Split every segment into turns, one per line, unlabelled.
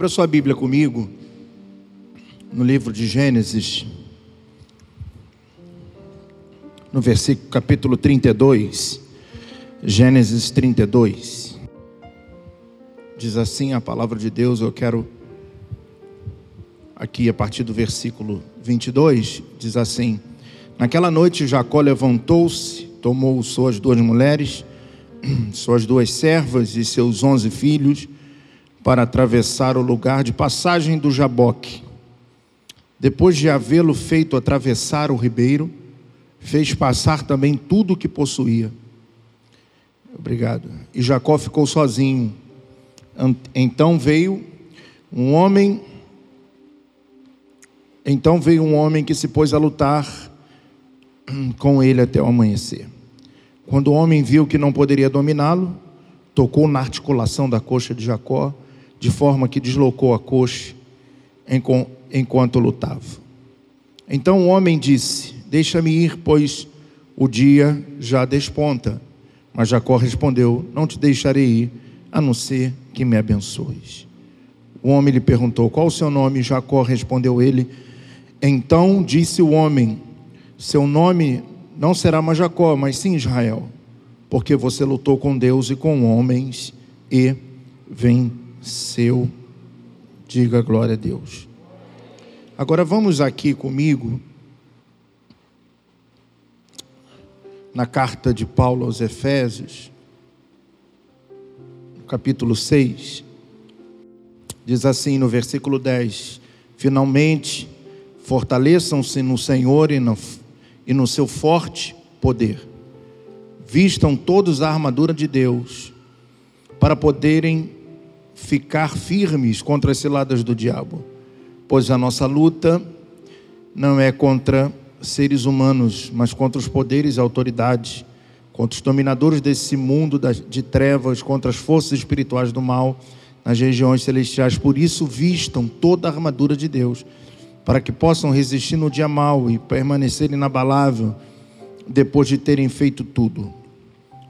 Abra sua Bíblia comigo no livro de Gênesis, no versículo capítulo 32. Gênesis 32. Diz assim a palavra de Deus, eu quero aqui a partir do versículo 22, diz assim: Naquela noite Jacó levantou-se, tomou suas duas mulheres, suas duas servas e seus onze filhos, para atravessar o lugar de passagem do Jaboque. Depois de havê-lo feito atravessar o ribeiro, fez passar também tudo o que possuía. Obrigado. E Jacó ficou sozinho. Então veio um homem. Então veio um homem que se pôs a lutar com ele até o amanhecer. Quando o homem viu que não poderia dominá-lo, tocou na articulação da coxa de Jacó de forma que deslocou a coxa enquanto lutava. Então o homem disse: Deixa-me ir, pois o dia já desponta. Mas Jacó respondeu: Não te deixarei ir, a não ser que me abençoes. O homem lhe perguntou: Qual o seu nome? Jacó respondeu ele. Então disse o homem: Seu nome não será mais Jacó, mas sim Israel, porque você lutou com Deus e com homens e venceu seu. Diga glória a Deus. Agora vamos aqui comigo na carta de Paulo aos Efésios, capítulo 6. Diz assim no versículo 10: Finalmente, fortaleçam-se no Senhor e no, e no seu forte poder. Vistam todos a armadura de Deus, para poderem ficar firmes contra as ciladas do diabo, pois a nossa luta não é contra seres humanos, mas contra os poderes e autoridades, contra os dominadores desse mundo de trevas, contra as forças espirituais do mal nas regiões celestiais. Por isso, vistam toda a armadura de Deus, para que possam resistir no dia mal e permanecer inabalável depois de terem feito tudo.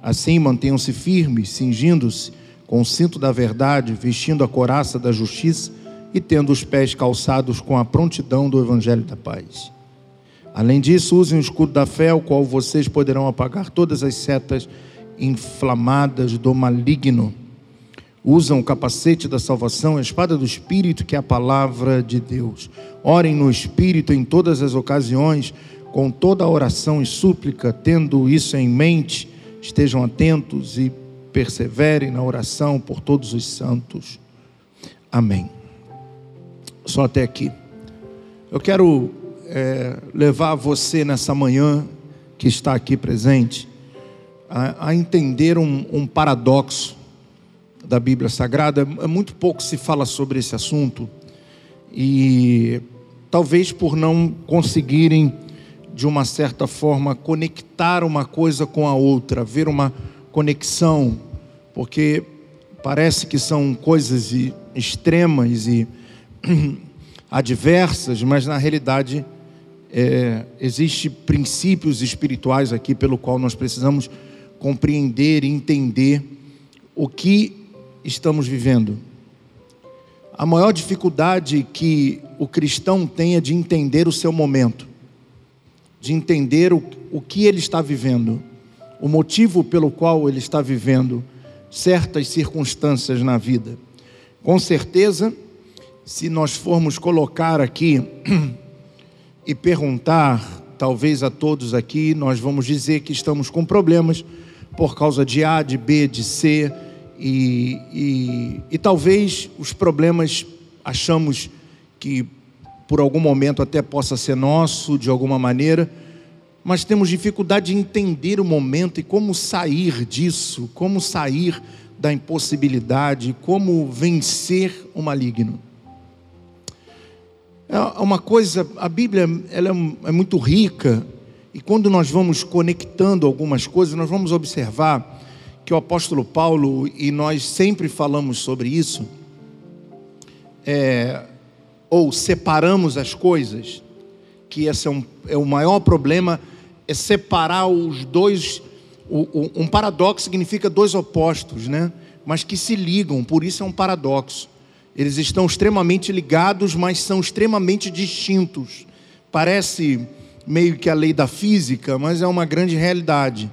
Assim, mantenham-se firmes, cingindo-se com o cinto da verdade, vestindo a coraça da justiça e tendo os pés calçados com a prontidão do evangelho da paz. Além disso, usem o escudo da fé, o qual vocês poderão apagar todas as setas inflamadas do maligno. Usam o capacete da salvação, a espada do Espírito, que é a palavra de Deus. Orem no Espírito em todas as ocasiões, com toda a oração e súplica, tendo isso em mente, estejam atentos e perseverem na oração por todos os santos. Amém. Só até aqui. Eu quero é, levar você nessa manhã que está aqui presente a, a entender um, um, paradoxo da Bíblia Sagrada. É muito pouco se fala sobre esse assunto e talvez por não conseguirem de uma certa forma conectar uma coisa com a outra, ver uma conexão, porque parece que são coisas extremas e adversas, mas na realidade é, existe princípios espirituais aqui pelo qual nós precisamos compreender e entender o que estamos vivendo. A maior dificuldade que o cristão tem é de entender o seu momento, de entender o, o que ele está vivendo o motivo pelo qual ele está vivendo certas circunstâncias na vida. Com certeza, se nós formos colocar aqui e perguntar, talvez a todos aqui, nós vamos dizer que estamos com problemas por causa de A, de B, de C, e, e, e talvez os problemas achamos que por algum momento até possa ser nosso, de alguma maneira, mas temos dificuldade de entender o momento e como sair disso, como sair da impossibilidade, como vencer o maligno. É uma coisa, a Bíblia ela é, é muito rica e quando nós vamos conectando algumas coisas, nós vamos observar que o apóstolo Paulo, e nós sempre falamos sobre isso, é, ou separamos as coisas, que esse é, um, é o maior problema é separar os dois. um paradoxo significa dois opostos, né? Mas que se ligam, por isso é um paradoxo. Eles estão extremamente ligados, mas são extremamente distintos. Parece meio que a lei da física, mas é uma grande realidade.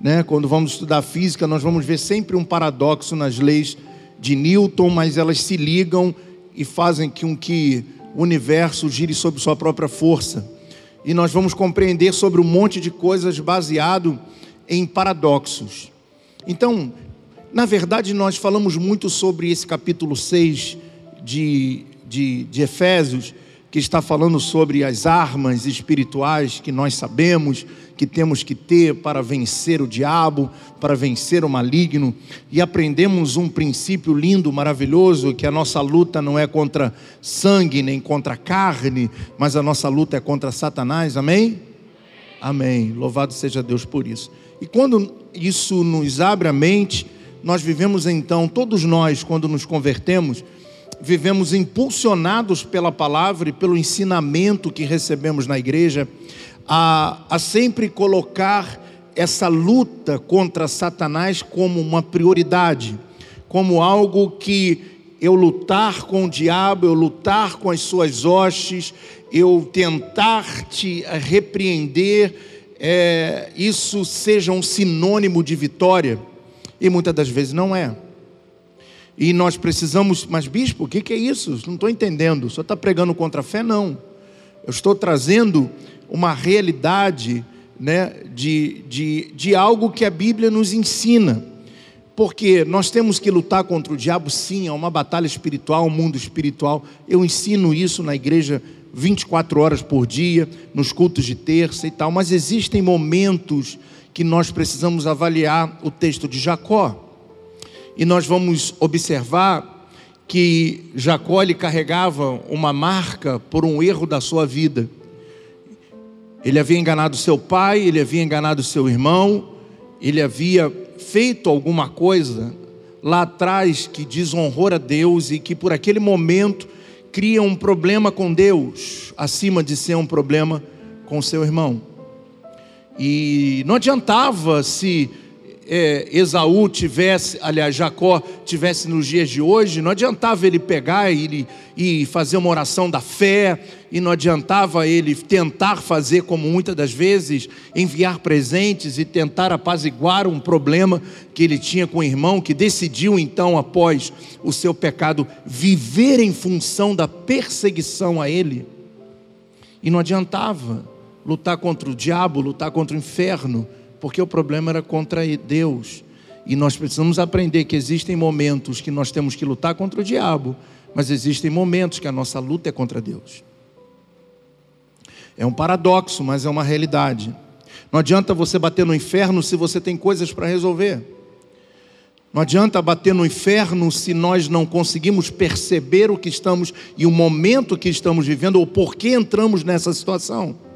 Né? Quando vamos estudar física, nós vamos ver sempre um paradoxo nas leis de Newton, mas elas se ligam e fazem com que universo gire sob sua própria força. E nós vamos compreender sobre um monte de coisas baseado em paradoxos. Então, na verdade, nós falamos muito sobre esse capítulo 6 de, de, de Efésios, que está falando sobre as armas espirituais que nós sabemos que temos que ter para vencer o diabo, para vencer o maligno, e aprendemos um princípio lindo, maravilhoso, que a nossa luta não é contra sangue nem contra carne, mas a nossa luta é contra Satanás, amém? Amém. Louvado seja Deus por isso. E quando isso nos abre a mente, nós vivemos então, todos nós, quando nos convertemos, vivemos impulsionados pela palavra e pelo ensinamento que recebemos na igreja, a, a sempre colocar essa luta contra Satanás como uma prioridade, como algo que eu lutar com o diabo, eu lutar com as suas hostes, eu tentar te repreender, é, isso seja um sinônimo de vitória, e muitas das vezes não é. E nós precisamos, mas bispo, o que, que é isso? Não estou entendendo. Senhor está pregando contra a fé? Não. Eu estou trazendo uma realidade né, de, de, de algo que a Bíblia nos ensina. Porque nós temos que lutar contra o diabo, sim, é uma batalha espiritual, um mundo espiritual. Eu ensino isso na igreja 24 horas por dia, nos cultos de terça e tal, mas existem momentos que nós precisamos avaliar o texto de Jacó e nós vamos observar que Jacó ele carregava uma marca por um erro da sua vida. Ele havia enganado seu pai, ele havia enganado seu irmão, ele havia feito alguma coisa lá atrás que desonrou a Deus e que por aquele momento cria um problema com Deus, acima de ser um problema com seu irmão. E não adiantava se é, Esaú tivesse, aliás, Jacó tivesse nos dias de hoje, não adiantava ele pegar ele, e fazer uma oração da fé, e não adiantava ele tentar fazer, como muitas das vezes, enviar presentes e tentar apaziguar um problema que ele tinha com o irmão, que decidiu então, após o seu pecado, viver em função da perseguição a ele. E não adiantava lutar contra o diabo, lutar contra o inferno, porque o problema era contra Deus. E nós precisamos aprender que existem momentos que nós temos que lutar contra o diabo, mas existem momentos que a nossa luta é contra Deus. É um paradoxo, mas é uma realidade. Não adianta você bater no inferno se você tem coisas para resolver. Não adianta bater no inferno se nós não conseguimos perceber o que estamos e o momento que estamos vivendo ou por que entramos nessa situação.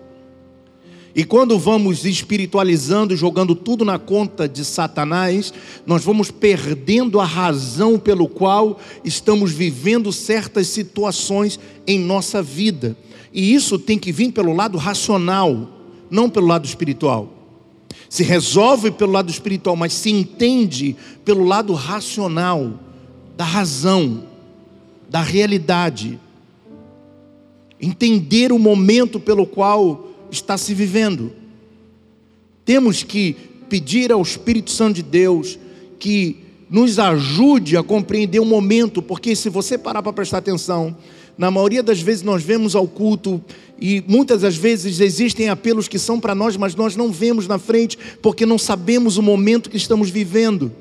E quando vamos espiritualizando, jogando tudo na conta de Satanás, nós vamos perdendo a razão pelo qual estamos vivendo certas situações em nossa vida. E isso tem que vir pelo lado racional, não pelo lado espiritual. Se resolve pelo lado espiritual, mas se entende pelo lado racional, da razão, da realidade. Entender o momento pelo qual está se vivendo. Temos que pedir ao Espírito Santo de Deus que nos ajude a compreender o momento, porque se você parar para prestar atenção, na maioria das vezes nós vemos ao culto e muitas das vezes existem apelos que são para nós, mas nós não vemos na frente porque não sabemos o momento que estamos vivendo.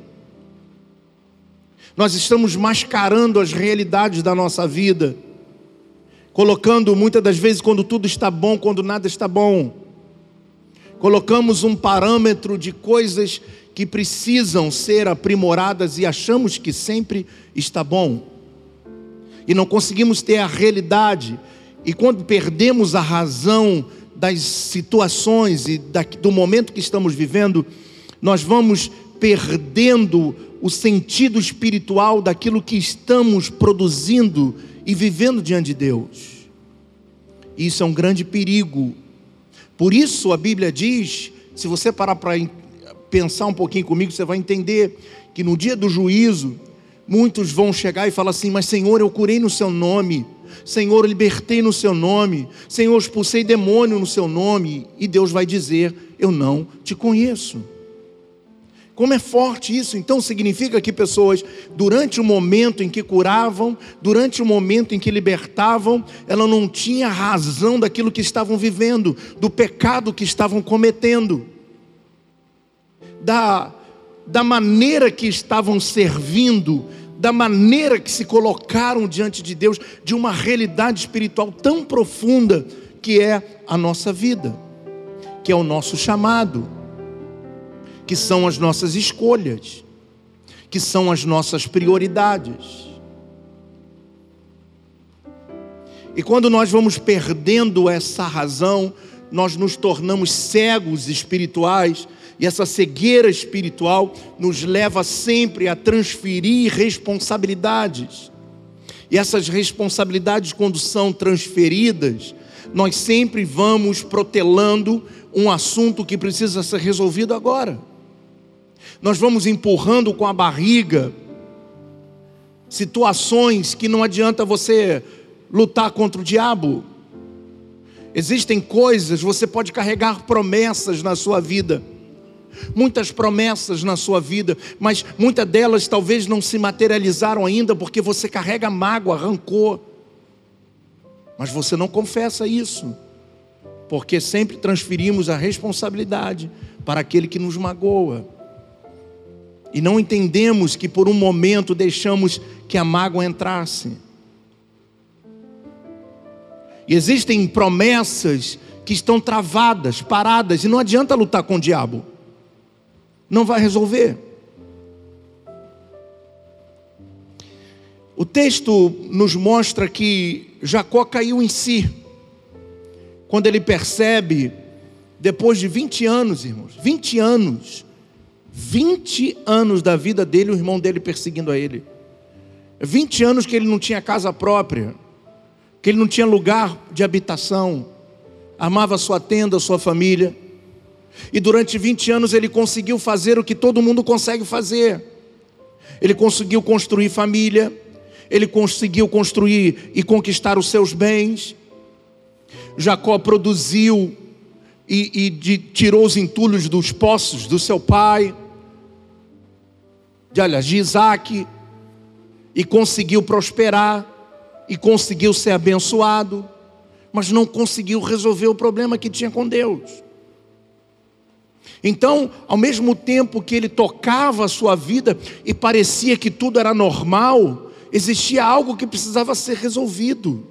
Nós estamos mascarando as realidades da nossa vida colocando muitas das vezes quando tudo está bom, quando nada está bom. Colocamos um parâmetro de coisas que precisam ser aprimoradas e achamos que sempre está bom. E não conseguimos ter a realidade. E quando perdemos a razão das situações e do momento que estamos vivendo, nós vamos perdendo o sentido espiritual daquilo que estamos produzindo e vivendo diante de Deus. Isso é um grande perigo. Por isso a Bíblia diz, se você parar para pensar um pouquinho comigo, você vai entender que no dia do juízo, muitos vão chegar e falar assim: Mas Senhor, eu curei no seu nome. Senhor, eu libertei no seu nome. Senhor, expulsei demônio no seu nome. E Deus vai dizer: Eu não te conheço. Como é forte isso? Então significa que pessoas, durante o momento em que curavam, durante o momento em que libertavam, ela não tinha razão daquilo que estavam vivendo, do pecado que estavam cometendo, da, da maneira que estavam servindo, da maneira que se colocaram diante de Deus, de uma realidade espiritual tão profunda que é a nossa vida, que é o nosso chamado que são as nossas escolhas, que são as nossas prioridades. E quando nós vamos perdendo essa razão, nós nos tornamos cegos espirituais, e essa cegueira espiritual nos leva sempre a transferir responsabilidades. E essas responsabilidades, quando são transferidas, nós sempre vamos protelando um assunto que precisa ser resolvido agora nós vamos empurrando com a barriga situações que não adianta você lutar contra o diabo. Existem coisas, você pode carregar promessas na sua vida, muitas promessas na sua vida, mas muitas delas talvez não se materializaram ainda porque você carrega mágoa, rancor. Mas você não confessa isso, porque sempre transferimos a responsabilidade para aquele que nos magoa. E não entendemos que por um momento deixamos que a mágoa entrasse. E existem promessas que estão travadas, paradas, e não adianta lutar com o diabo. Não vai resolver. O texto nos mostra que Jacó caiu em si, quando ele percebe, depois de 20 anos, irmãos, 20 anos, 20 anos da vida dele, o irmão dele perseguindo a ele. 20 anos que ele não tinha casa própria, que ele não tinha lugar de habitação, amava sua tenda, sua família. E durante 20 anos ele conseguiu fazer o que todo mundo consegue fazer. Ele conseguiu construir família, ele conseguiu construir e conquistar os seus bens. Jacó produziu e, e de, tirou os entulhos dos poços do seu pai de, aliás, de Isaac, e conseguiu prosperar, e conseguiu ser abençoado, mas não conseguiu resolver o problema que tinha com Deus. Então, ao mesmo tempo que ele tocava a sua vida e parecia que tudo era normal, existia algo que precisava ser resolvido,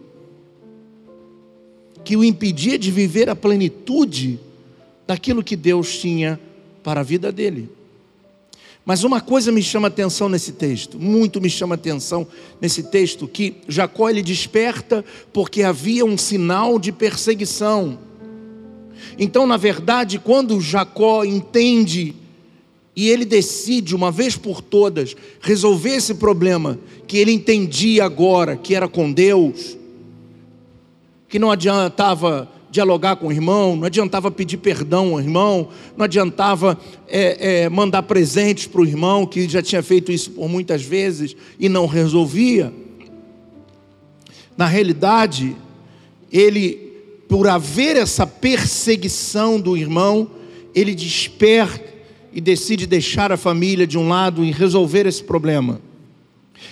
que o impedia de viver a plenitude daquilo que Deus tinha para a vida dele. Mas uma coisa me chama atenção nesse texto, muito me chama atenção nesse texto, que Jacó ele desperta porque havia um sinal de perseguição. Então, na verdade, quando Jacó entende e ele decide, uma vez por todas, resolver esse problema que ele entendia agora que era com Deus, que não adiantava dialogar com o irmão, não adiantava pedir perdão ao irmão, não adiantava é, é, mandar presentes para o irmão, que já tinha feito isso por muitas vezes e não resolvia. Na realidade, ele, por haver essa perseguição do irmão, ele desperta e decide deixar a família de um lado e resolver esse problema.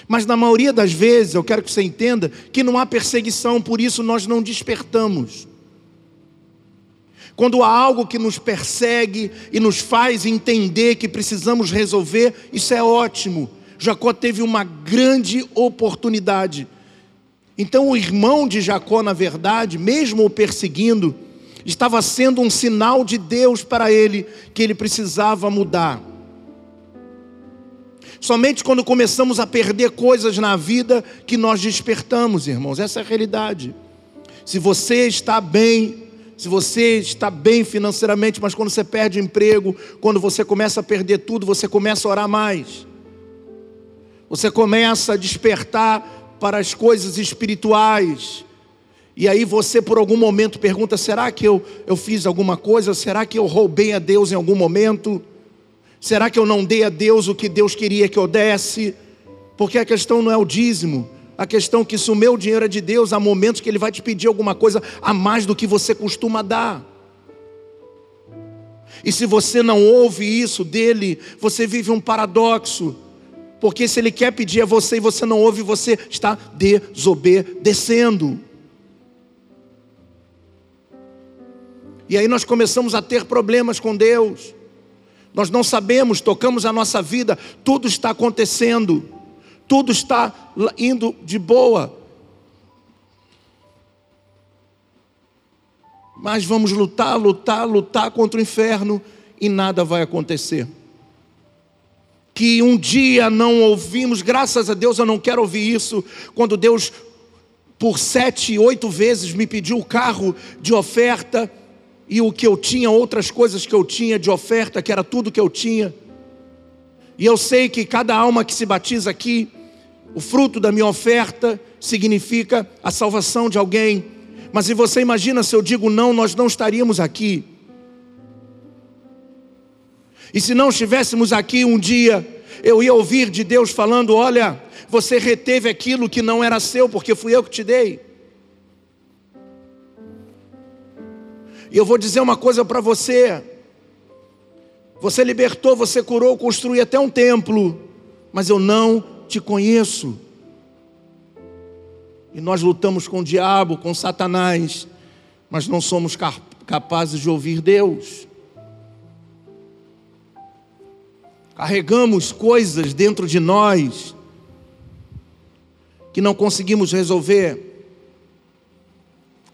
Mas na maioria das vezes, eu quero que você entenda que não há perseguição, por isso nós não despertamos. Quando há algo que nos persegue e nos faz entender que precisamos resolver, isso é ótimo. Jacó teve uma grande oportunidade. Então, o irmão de Jacó, na verdade, mesmo o perseguindo, estava sendo um sinal de Deus para ele que ele precisava mudar. Somente quando começamos a perder coisas na vida que nós despertamos, irmãos, essa é a realidade. Se você está bem, se você está bem financeiramente, mas quando você perde o emprego, quando você começa a perder tudo, você começa a orar mais. Você começa a despertar para as coisas espirituais. E aí você por algum momento pergunta: será que eu, eu fiz alguma coisa? Será que eu roubei a Deus em algum momento? Será que eu não dei a Deus o que Deus queria que eu desse? Porque a questão não é o dízimo, a questão que se o meu dinheiro é de Deus, há momentos que Ele vai te pedir alguma coisa a mais do que você costuma dar. E se você não ouve isso dele, você vive um paradoxo. Porque se ele quer pedir a você e você não ouve, você está desobedecendo. E aí nós começamos a ter problemas com Deus. Nós não sabemos, tocamos a nossa vida, tudo está acontecendo, tudo está indo de boa. Mas vamos lutar, lutar, lutar contra o inferno e nada vai acontecer. Que um dia não ouvimos, graças a Deus eu não quero ouvir isso, quando Deus, por sete, oito vezes, me pediu o carro de oferta e o que eu tinha, outras coisas que eu tinha de oferta, que era tudo que eu tinha. E eu sei que cada alma que se batiza aqui, o fruto da minha oferta significa a salvação de alguém. Mas se você imagina se eu digo não, nós não estaríamos aqui. E se não estivéssemos aqui um dia, eu ia ouvir de Deus falando: Olha, você reteve aquilo que não era seu, porque fui eu que te dei. E eu vou dizer uma coisa para você: você libertou, você curou, construiu até um templo, mas eu não te conheço. E nós lutamos com o diabo, com Satanás, mas não somos capazes de ouvir Deus. Carregamos coisas dentro de nós que não conseguimos resolver.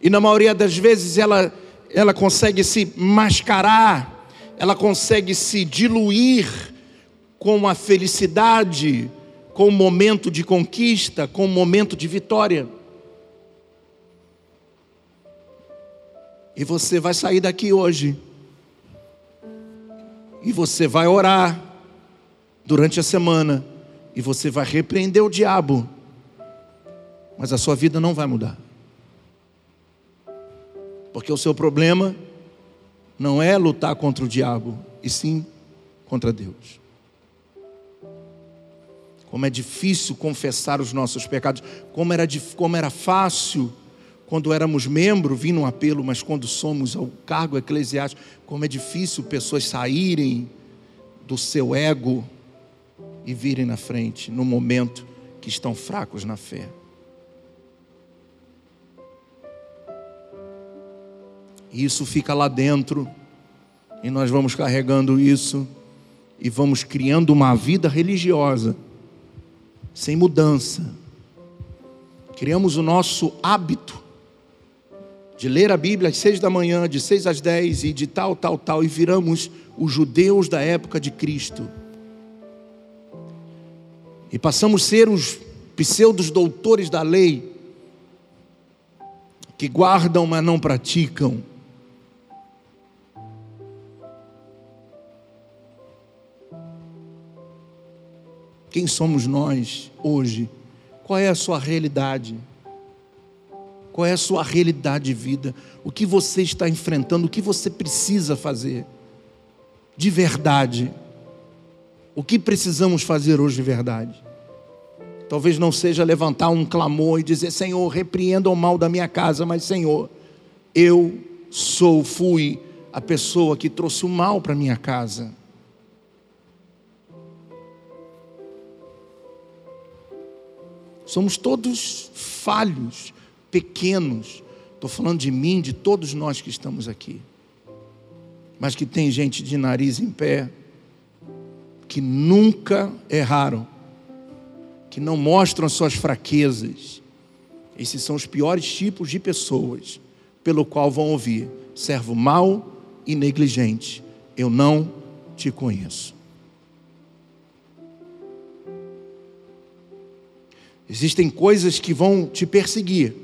E na maioria das vezes ela ela consegue se mascarar, ela consegue se diluir com a felicidade, com o momento de conquista, com o momento de vitória. E você vai sair daqui hoje. E você vai orar durante a semana. E você vai repreender o diabo. Mas a sua vida não vai mudar. Porque o seu problema não é lutar contra o diabo, e sim contra Deus. Como é difícil confessar os nossos pecados, como era, como era fácil quando éramos membros, vir num apelo, mas quando somos ao cargo eclesiástico, como é difícil pessoas saírem do seu ego e virem na frente no momento que estão fracos na fé. E isso fica lá dentro, e nós vamos carregando isso, e vamos criando uma vida religiosa, sem mudança. Criamos o nosso hábito de ler a Bíblia às seis da manhã, de seis às dez, e de tal, tal, tal, e viramos os judeus da época de Cristo. E passamos a ser os pseudos doutores da lei, que guardam, mas não praticam Quem somos nós hoje? Qual é a sua realidade? Qual é a sua realidade de vida? O que você está enfrentando? O que você precisa fazer? De verdade. O que precisamos fazer hoje de verdade? Talvez não seja levantar um clamor e dizer: Senhor, repreenda o mal da minha casa, mas Senhor, eu sou, fui a pessoa que trouxe o mal para minha casa. Somos todos falhos, pequenos. Estou falando de mim, de todos nós que estamos aqui. Mas que tem gente de nariz em pé, que nunca erraram, que não mostram as suas fraquezas. Esses são os piores tipos de pessoas, pelo qual vão ouvir: servo mau e negligente, eu não te conheço. Existem coisas que vão te perseguir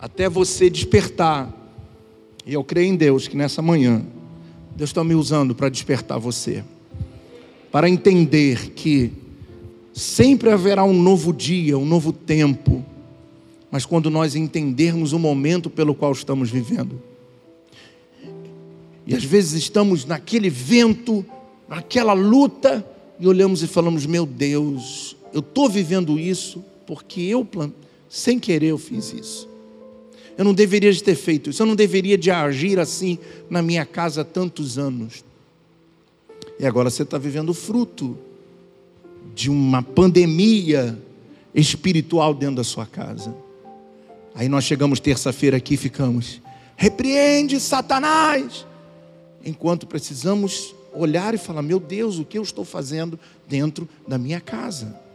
até você despertar. E eu creio em Deus que nessa manhã Deus está me usando para despertar você, para entender que sempre haverá um novo dia, um novo tempo, mas quando nós entendermos o momento pelo qual estamos vivendo. E às vezes estamos naquele vento, naquela luta, e olhamos e falamos: Meu Deus, eu estou vivendo isso porque eu, sem querer, eu fiz isso. Eu não deveria de ter feito isso, eu não deveria de agir assim na minha casa há tantos anos. E agora você está vivendo o fruto de uma pandemia espiritual dentro da sua casa. Aí nós chegamos terça-feira aqui e ficamos, repreende Satanás, enquanto precisamos olhar e falar: meu Deus, o que eu estou fazendo dentro da minha casa?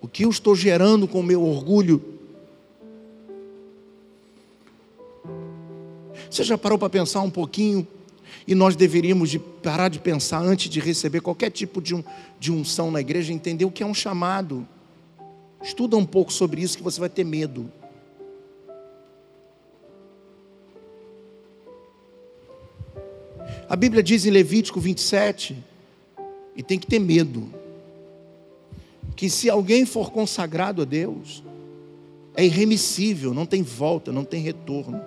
O que eu estou gerando com o meu orgulho? Você já parou para pensar um pouquinho? E nós deveríamos de parar de pensar antes de receber qualquer tipo de, um, de unção na igreja, entender o que é um chamado. Estuda um pouco sobre isso que você vai ter medo. A Bíblia diz em Levítico 27, e tem que ter medo, que se alguém for consagrado a Deus, é irremissível, não tem volta, não tem retorno.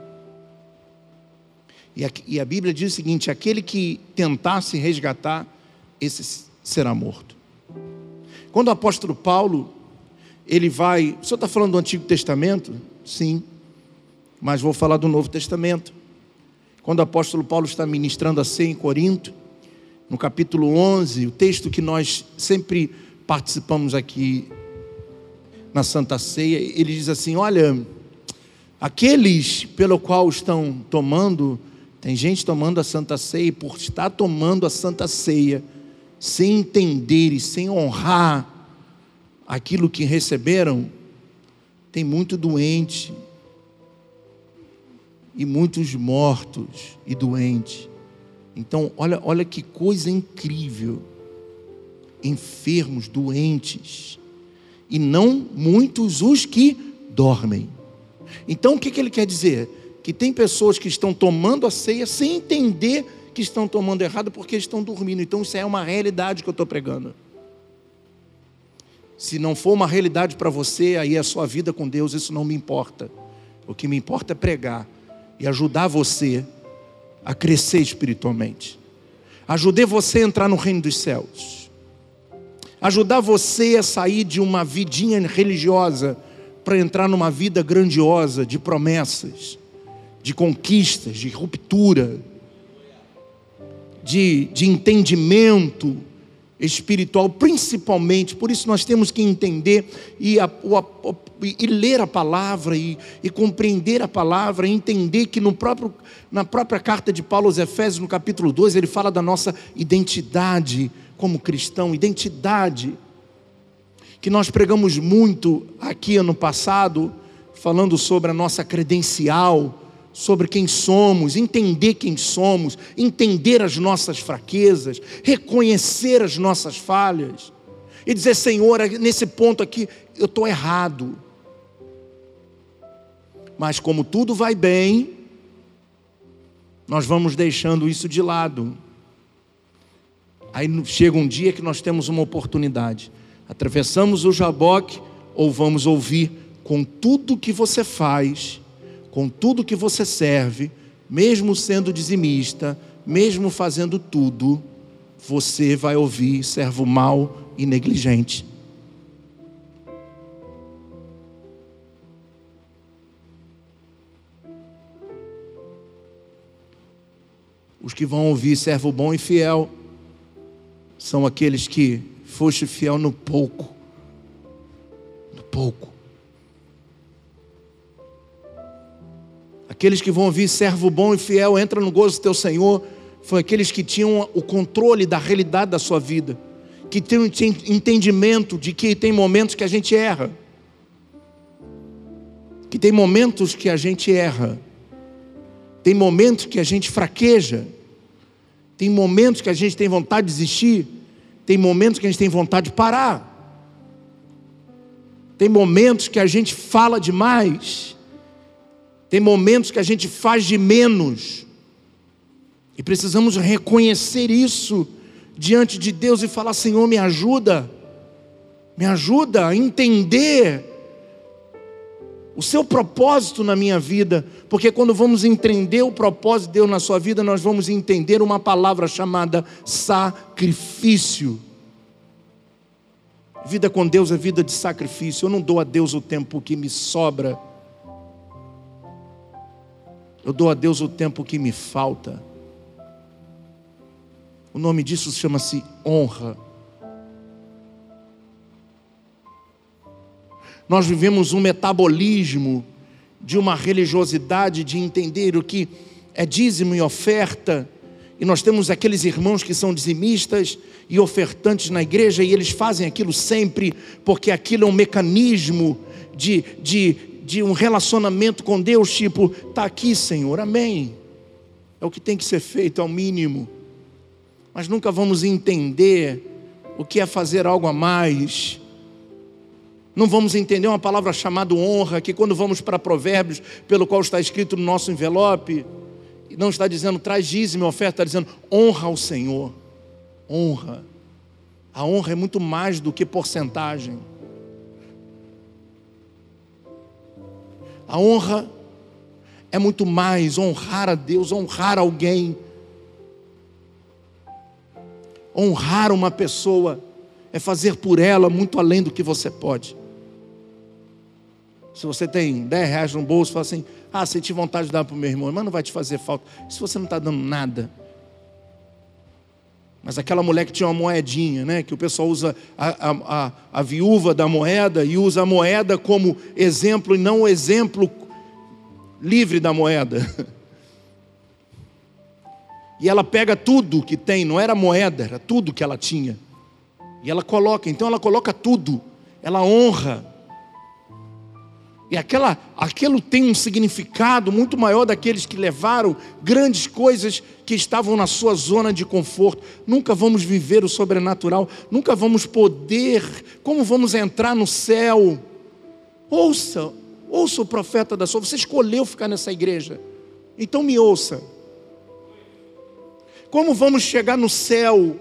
E a, e a Bíblia diz o seguinte: aquele que tentar se resgatar, esse será morto. Quando o apóstolo Paulo, ele vai. O senhor está falando do Antigo Testamento? Sim, mas vou falar do Novo Testamento. Quando o apóstolo Paulo está ministrando assim em Corinto, no capítulo 11, o texto que nós sempre participamos aqui na Santa Ceia, ele diz assim: Olha, aqueles pelo qual estão tomando, tem gente tomando a Santa Ceia, e por estar tomando a Santa Ceia, sem entender e sem honrar aquilo que receberam, tem muito doente, e muitos mortos e doentes. Então, olha, olha que coisa incrível. Enfermos, doentes, e não muitos os que dormem. Então, o que, que ele quer dizer? Que tem pessoas que estão tomando a ceia sem entender que estão tomando errado porque estão dormindo. Então, isso é uma realidade que eu estou pregando. Se não for uma realidade para você, aí é a sua vida com Deus, isso não me importa. O que me importa é pregar e ajudar você a crescer espiritualmente. Ajudei você a entrar no reino dos céus. Ajudar você a sair de uma vidinha religiosa para entrar numa vida grandiosa de promessas, de conquistas, de ruptura, de, de entendimento espiritual, principalmente. Por isso nós temos que entender e, a, o, e ler a palavra e, e, compreender a palavra, e entender que no próprio, na própria carta de Paulo aos Efésios, no capítulo 2, ele fala da nossa identidade como cristão, identidade que nós pregamos muito aqui ano passado, falando sobre a nossa credencial, sobre quem somos, entender quem somos, entender as nossas fraquezas, reconhecer as nossas falhas e dizer: Senhor, nesse ponto aqui eu estou errado. Mas como tudo vai bem, nós vamos deixando isso de lado. Aí chega um dia que nós temos uma oportunidade. Atravessamos o Jaboque ou vamos ouvir com tudo que você faz com tudo que você serve, mesmo sendo dizimista, mesmo fazendo tudo, você vai ouvir servo mau e negligente. Os que vão ouvir servo bom e fiel são aqueles que foste fiel no pouco. No pouco. Aqueles que vão ouvir servo bom e fiel, entra no gozo do teu Senhor, foi aqueles que tinham o controle da realidade da sua vida, que têm entendimento de que tem momentos que a gente erra, que tem momentos que a gente erra, tem momentos que a gente fraqueja, tem momentos que a gente tem vontade de desistir, tem momentos que a gente tem vontade de parar, tem momentos que a gente fala demais, tem momentos que a gente faz de menos. E precisamos reconhecer isso diante de Deus e falar: Senhor, me ajuda, me ajuda a entender o seu propósito na minha vida, porque quando vamos entender o propósito de Deus na sua vida, nós vamos entender uma palavra chamada sacrifício. Vida com Deus é vida de sacrifício. Eu não dou a Deus o tempo que me sobra. Eu dou a Deus o tempo que me falta. O nome disso chama-se honra. Nós vivemos um metabolismo de uma religiosidade de entender o que é dízimo e oferta. E nós temos aqueles irmãos que são dizimistas e ofertantes na igreja e eles fazem aquilo sempre porque aquilo é um mecanismo de, de, de um relacionamento com Deus, tipo, está aqui, Senhor, amém. É o que tem que ser feito, ao mínimo mas nunca vamos entender o que é fazer algo a mais. Não vamos entender uma palavra chamada honra, que quando vamos para Provérbios, pelo qual está escrito no nosso envelope, não está dizendo traz dízimo oferta, está dizendo honra ao Senhor. Honra. A honra é muito mais do que porcentagem. A honra é muito mais honrar a Deus, honrar alguém Honrar uma pessoa é fazer por ela muito além do que você pode. Se você tem 10 reais no bolso, fala assim: Ah, senti vontade de dar para o meu irmão, mas não vai te fazer falta. Se você não está dando nada. Mas aquela mulher que tinha uma moedinha, né? Que o pessoal usa a, a, a, a viúva da moeda e usa a moeda como exemplo e não o exemplo livre da moeda. E ela pega tudo que tem, não era moeda, era tudo que ela tinha. E ela coloca, então ela coloca tudo, ela honra. E aquela, aquilo tem um significado muito maior daqueles que levaram grandes coisas que estavam na sua zona de conforto. Nunca vamos viver o sobrenatural, nunca vamos poder. Como vamos entrar no céu? Ouça, ouça o profeta da sua. Você escolheu ficar nessa igreja, então me ouça. Como vamos chegar no céu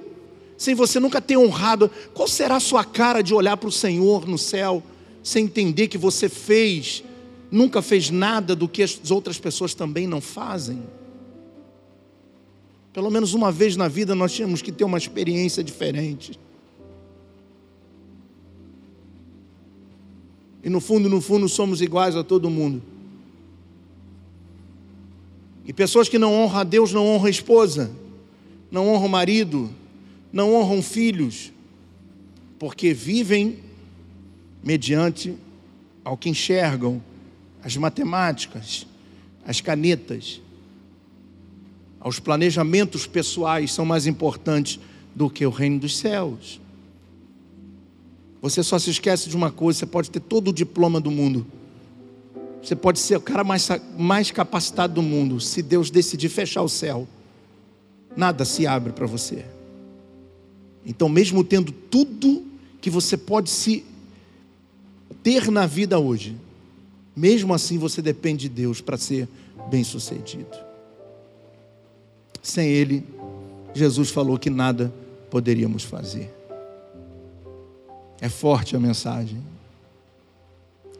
sem você nunca ter honrado? Qual será a sua cara de olhar para o Senhor no céu sem entender que você fez, nunca fez nada do que as outras pessoas também não fazem? Pelo menos uma vez na vida nós tínhamos que ter uma experiência diferente. E no fundo, no fundo, somos iguais a todo mundo. E pessoas que não honram a Deus não honram a esposa não honram o marido, não honram filhos, porque vivem mediante ao que enxergam as matemáticas, as canetas, aos planejamentos pessoais são mais importantes do que o reino dos céus. Você só se esquece de uma coisa: você pode ter todo o diploma do mundo, você pode ser o cara mais, mais capacitado do mundo, se Deus decidir fechar o céu nada se abre para você. Então, mesmo tendo tudo que você pode se ter na vida hoje, mesmo assim você depende de Deus para ser bem-sucedido. Sem Ele, Jesus falou que nada poderíamos fazer. É forte a mensagem,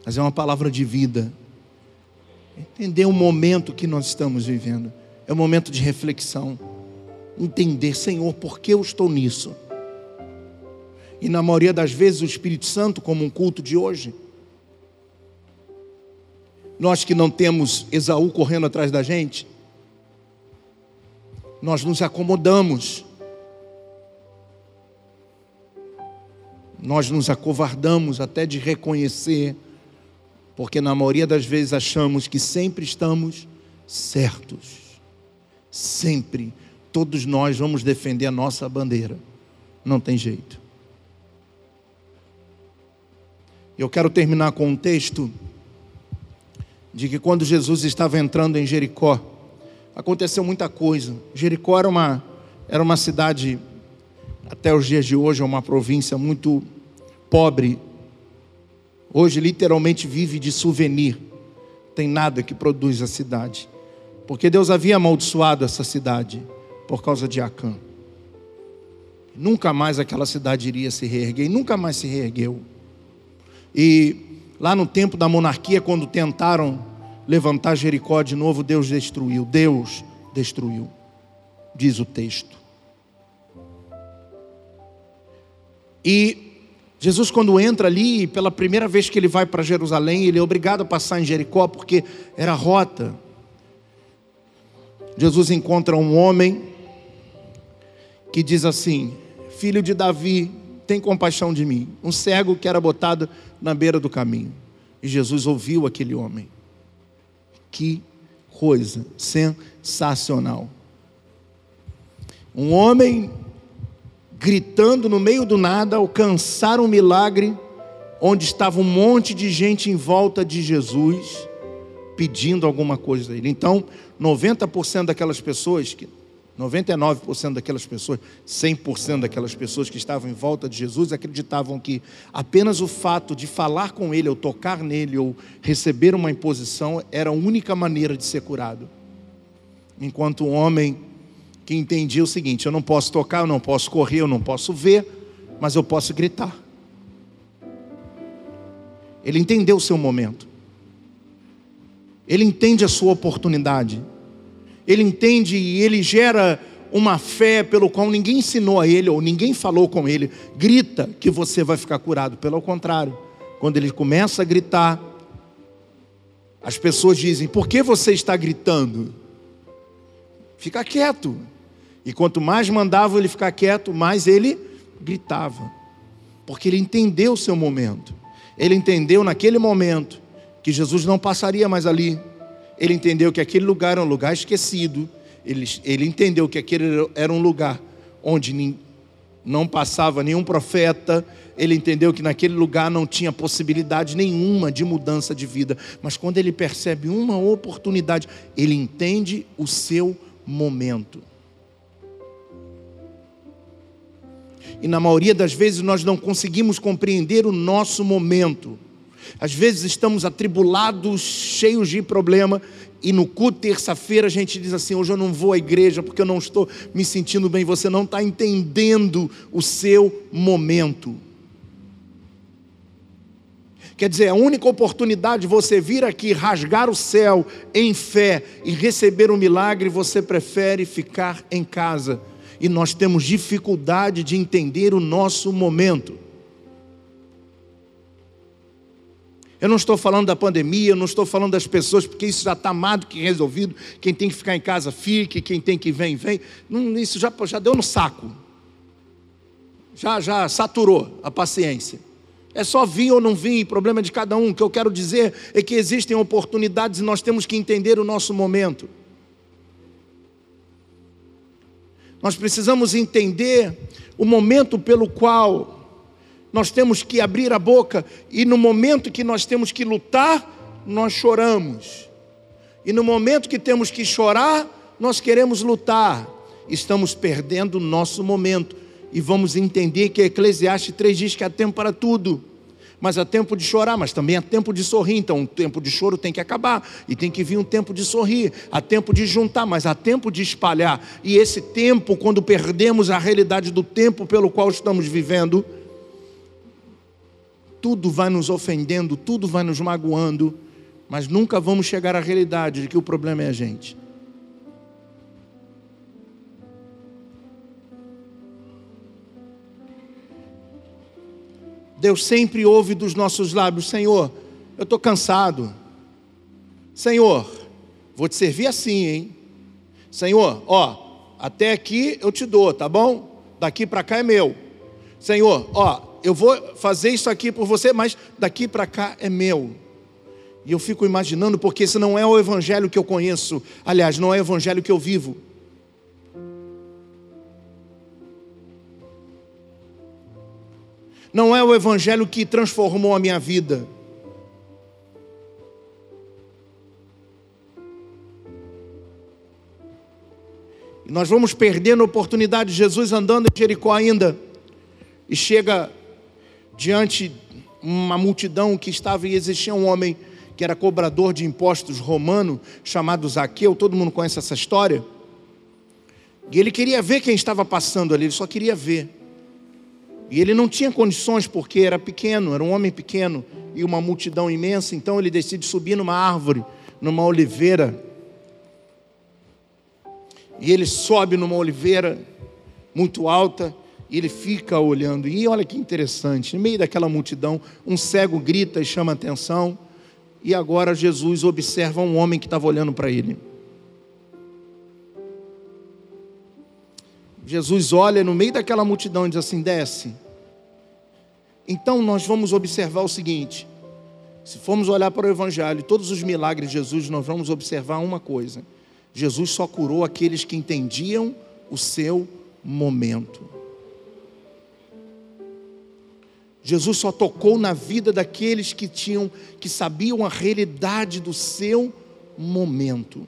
mas é uma palavra de vida. Entender o momento que nós estamos vivendo, é um momento de reflexão entender, Senhor, por que eu estou nisso? E na maioria das vezes o Espírito Santo, como um culto de hoje, nós que não temos Esaú correndo atrás da gente, nós nos acomodamos, nós nos acovardamos até de reconhecer, porque na maioria das vezes achamos que sempre estamos certos, sempre todos nós vamos defender a nossa bandeira. Não tem jeito. Eu quero terminar com um texto de que quando Jesus estava entrando em Jericó, aconteceu muita coisa. Jericó era uma, era uma cidade, até os dias de hoje, é uma província muito pobre. Hoje, literalmente, vive de souvenir. Tem nada que produz a cidade. Porque Deus havia amaldiçoado essa cidade por causa de Acã. Nunca mais aquela cidade iria se reerguer, e nunca mais se reergueu. E Lá no tempo da monarquia, quando tentaram levantar Jericó de novo, Deus destruiu. Deus destruiu, diz o texto. E Jesus, quando entra ali, pela primeira vez que ele vai para Jerusalém, ele é obrigado a passar em Jericó, porque era rota. Jesus encontra um homem que diz assim: Filho de Davi, tem compaixão de mim. Um cego que era botado na beira do caminho. E Jesus ouviu aquele homem. Que coisa sensacional. Um homem gritando no meio do nada, alcançar um milagre onde estava um monte de gente em volta de Jesus pedindo alguma coisa a ele. Então, 90% daquelas pessoas que 99% daquelas pessoas, 100% daquelas pessoas que estavam em volta de Jesus acreditavam que apenas o fato de falar com ele, ou tocar nele, ou receber uma imposição, era a única maneira de ser curado. Enquanto o homem que entendia o seguinte: eu não posso tocar, eu não posso correr, eu não posso ver, mas eu posso gritar. Ele entendeu o seu momento, ele entende a sua oportunidade ele entende e ele gera uma fé pelo qual ninguém ensinou a ele ou ninguém falou com ele. Grita que você vai ficar curado. Pelo contrário, quando ele começa a gritar, as pessoas dizem: Por que você está gritando? Fica quieto. E quanto mais mandava ele ficar quieto, mais ele gritava. Porque ele entendeu o seu momento. Ele entendeu naquele momento que Jesus não passaria mais ali, ele entendeu que aquele lugar era um lugar esquecido. Ele, ele entendeu que aquele era um lugar onde não passava nenhum profeta. Ele entendeu que naquele lugar não tinha possibilidade nenhuma de mudança de vida. Mas quando ele percebe uma oportunidade, ele entende o seu momento. E na maioria das vezes nós não conseguimos compreender o nosso momento. Às vezes estamos atribulados, cheios de problema, e no culto terça-feira a gente diz assim: hoje eu não vou à igreja porque eu não estou me sentindo bem. Você não está entendendo o seu momento. Quer dizer, a única oportunidade de você vir aqui, rasgar o céu em fé e receber um milagre, você prefere ficar em casa. E nós temos dificuldade de entender o nosso momento. Eu não estou falando da pandemia, eu não estou falando das pessoas, porque isso já está mais do que resolvido. Quem tem que ficar em casa, fique, quem tem que vem, vem. Não, isso já, já deu no saco. Já, já saturou a paciência. É só vir ou não vir, problema de cada um. O que eu quero dizer é que existem oportunidades e nós temos que entender o nosso momento. Nós precisamos entender o momento pelo qual nós temos que abrir a boca, e no momento que nós temos que lutar, nós choramos. E no momento que temos que chorar, nós queremos lutar. Estamos perdendo o nosso momento. E vamos entender que Eclesiastes 3 diz que há tempo para tudo. Mas há tempo de chorar, mas também há tempo de sorrir. Então, o tempo de choro tem que acabar. E tem que vir um tempo de sorrir. Há tempo de juntar, mas há tempo de espalhar. E esse tempo, quando perdemos a realidade do tempo pelo qual estamos vivendo, tudo vai nos ofendendo, tudo vai nos magoando, mas nunca vamos chegar à realidade de que o problema é a gente. Deus sempre ouve dos nossos lábios: Senhor, eu estou cansado. Senhor, vou te servir assim, hein? Senhor, ó, até aqui eu te dou, tá bom? Daqui para cá é meu. Senhor, ó, eu vou fazer isso aqui por você, mas daqui para cá é meu. E eu fico imaginando, porque esse não é o evangelho que eu conheço, aliás, não é o evangelho que eu vivo. Não é o evangelho que transformou a minha vida. E nós vamos perdendo a oportunidade de Jesus andando em Jericó ainda. E chega diante uma multidão que estava e existia um homem que era cobrador de impostos romano, chamado Zaqueu, todo mundo conhece essa história. E ele queria ver quem estava passando ali, ele só queria ver. E ele não tinha condições porque era pequeno, era um homem pequeno e uma multidão imensa, então ele decide subir numa árvore, numa oliveira. E ele sobe numa oliveira muito alta e ele fica olhando. E olha que interessante, no meio daquela multidão, um cego grita e chama atenção. E agora Jesus observa um homem que estava olhando para ele. Jesus olha no meio daquela multidão e diz assim: desce. Então nós vamos observar o seguinte: se formos olhar para o Evangelho, todos os milagres de Jesus, nós vamos observar uma coisa: Jesus só curou aqueles que entendiam o seu momento. Jesus só tocou na vida daqueles que tinham, que sabiam a realidade do seu momento.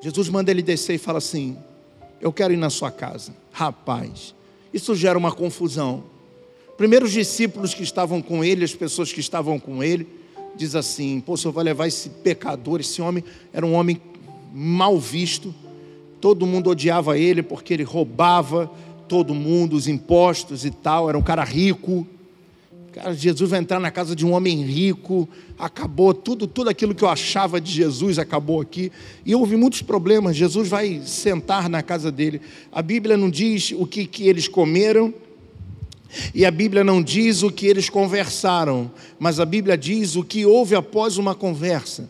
Jesus manda ele descer e fala assim: Eu quero ir na sua casa. Rapaz, isso gera uma confusão. Primeiro, os discípulos que estavam com ele, as pessoas que estavam com ele, diz assim: Pô, o senhor vai levar esse pecador, esse homem era um homem mal visto, todo mundo odiava ele porque ele roubava todo mundo, os impostos e tal, era um cara rico. Cara, Jesus vai entrar na casa de um homem rico, acabou tudo, tudo aquilo que eu achava de Jesus acabou aqui. E houve muitos problemas. Jesus vai sentar na casa dele. A Bíblia não diz o que, que eles comeram, e a Bíblia não diz o que eles conversaram, mas a Bíblia diz o que houve após uma conversa.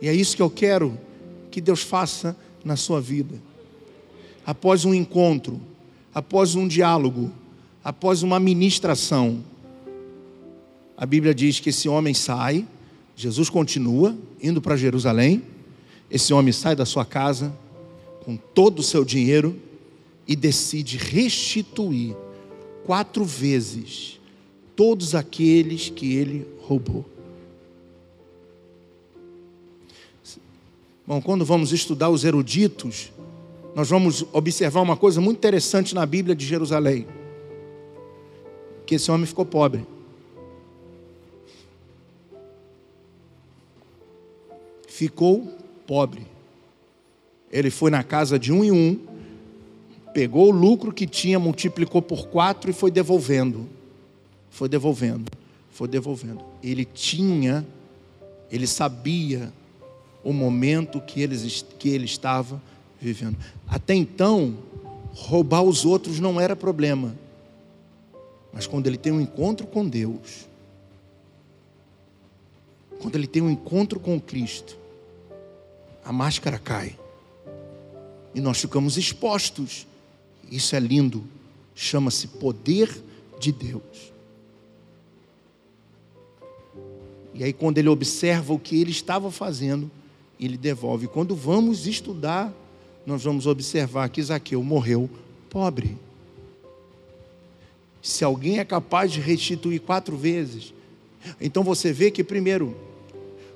E é isso que eu quero que Deus faça na sua vida. Após um encontro, após um diálogo, após uma ministração, a Bíblia diz que esse homem sai, Jesus continua indo para Jerusalém, esse homem sai da sua casa com todo o seu dinheiro e decide restituir quatro vezes todos aqueles que ele roubou. Bom, quando vamos estudar os eruditos, nós vamos observar uma coisa muito interessante na Bíblia de Jerusalém que esse homem ficou pobre. Ficou pobre. Ele foi na casa de um em um, pegou o lucro que tinha, multiplicou por quatro e foi devolvendo. Foi devolvendo, foi devolvendo. Ele tinha, ele sabia o momento que ele, que ele estava vivendo. Até então, roubar os outros não era problema. Mas quando ele tem um encontro com Deus, quando ele tem um encontro com Cristo, a máscara cai. E nós ficamos expostos. Isso é lindo. Chama-se poder de Deus. E aí, quando ele observa o que ele estava fazendo, ele devolve. Quando vamos estudar, nós vamos observar que Zaqueu morreu pobre. Se alguém é capaz de restituir quatro vezes, então você vê que, primeiro,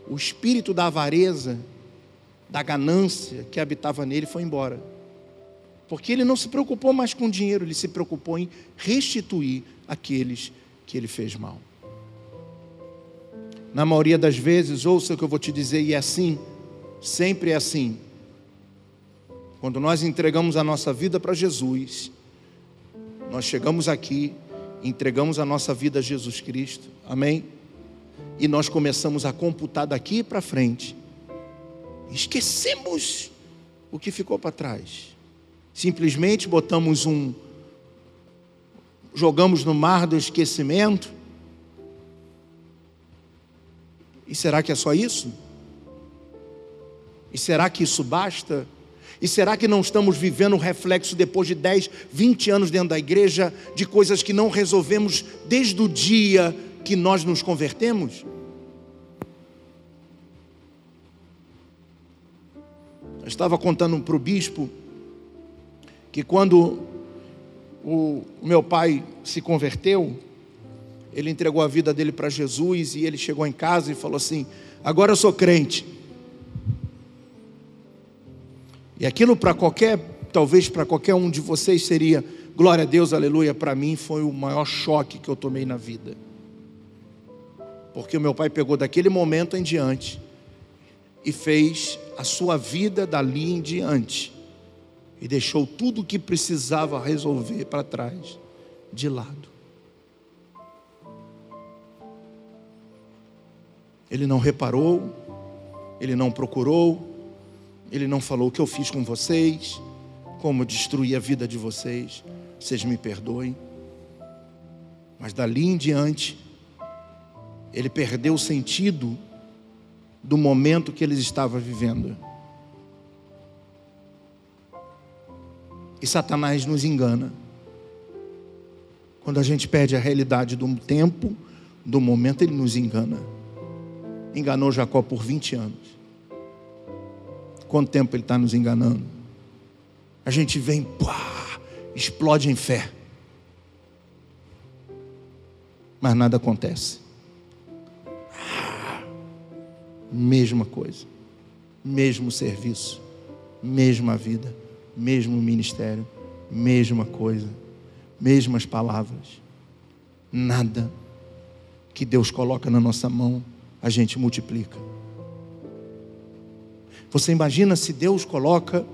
o espírito da avareza, da ganância que habitava nele foi embora. Porque ele não se preocupou mais com dinheiro, ele se preocupou em restituir aqueles que ele fez mal. Na maioria das vezes, ouça o que eu vou te dizer, e é assim, sempre é assim. Quando nós entregamos a nossa vida para Jesus, nós chegamos aqui, entregamos a nossa vida a Jesus Cristo, amém? E nós começamos a computar daqui para frente. Esquecemos o que ficou para trás. Simplesmente botamos um. jogamos no mar do esquecimento. E será que é só isso? E será que isso basta? E será que não estamos vivendo um reflexo depois de 10, 20 anos dentro da igreja de coisas que não resolvemos desde o dia que nós nos convertemos? Eu estava contando para o bispo que quando o meu pai se converteu, ele entregou a vida dele para Jesus e ele chegou em casa e falou assim: Agora eu sou crente. E aquilo para qualquer, talvez para qualquer um de vocês seria, glória a Deus, aleluia, para mim foi o maior choque que eu tomei na vida. Porque o meu pai pegou daquele momento em diante e fez a sua vida dali em diante e deixou tudo o que precisava resolver para trás, de lado. Ele não reparou, ele não procurou, ele não falou o que eu fiz com vocês, como destruí a vida de vocês, vocês me perdoem. Mas dali em diante, ele perdeu o sentido do momento que eles estavam vivendo. E Satanás nos engana. Quando a gente perde a realidade do tempo, do momento, ele nos engana. Enganou Jacó por 20 anos. Quanto tempo ele está nos enganando? A gente vem, pá, explode em fé. Mas nada acontece. mesma coisa, mesmo serviço, mesma vida, mesmo ministério, mesma coisa, mesmas palavras. Nada que Deus coloca na nossa mão, a gente multiplica. Você imagina se Deus coloca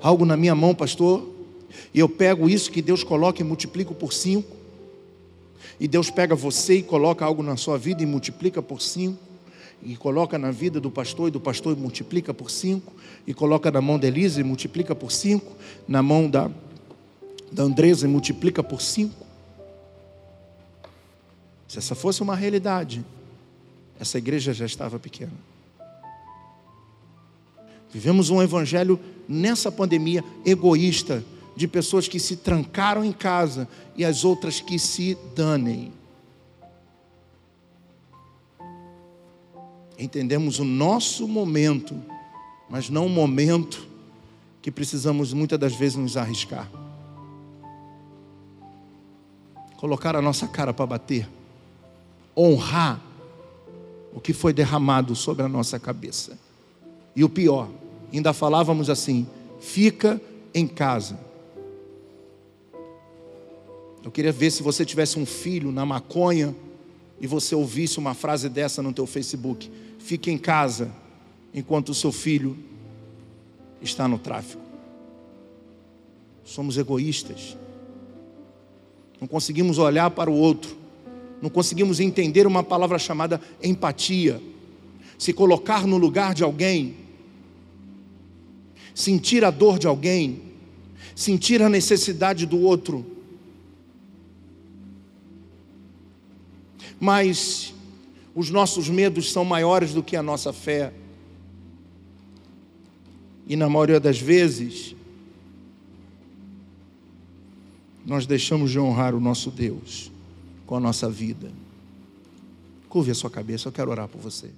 algo na minha mão, pastor, e eu pego isso que Deus coloca e multiplico por cinco, e Deus pega você e coloca algo na sua vida e multiplica por cinco e coloca na vida do pastor, e do pastor multiplica por cinco, e coloca na mão da Elisa e multiplica por cinco, na mão da, da Andresa e multiplica por cinco. Se essa fosse uma realidade, essa igreja já estava pequena. Vivemos um evangelho nessa pandemia egoísta, de pessoas que se trancaram em casa e as outras que se danem. entendemos o nosso momento, mas não o momento que precisamos muitas das vezes nos arriscar. Colocar a nossa cara para bater, honrar o que foi derramado sobre a nossa cabeça. E o pior, ainda falávamos assim: fica em casa. Eu queria ver se você tivesse um filho na maconha e você ouvisse uma frase dessa no teu Facebook fique em casa enquanto o seu filho está no tráfico. Somos egoístas. Não conseguimos olhar para o outro. Não conseguimos entender uma palavra chamada empatia. Se colocar no lugar de alguém. Sentir a dor de alguém. Sentir a necessidade do outro. Mas os nossos medos são maiores do que a nossa fé. E na maioria das vezes, nós deixamos de honrar o nosso Deus com a nossa vida. Curve a sua cabeça, eu quero orar por você.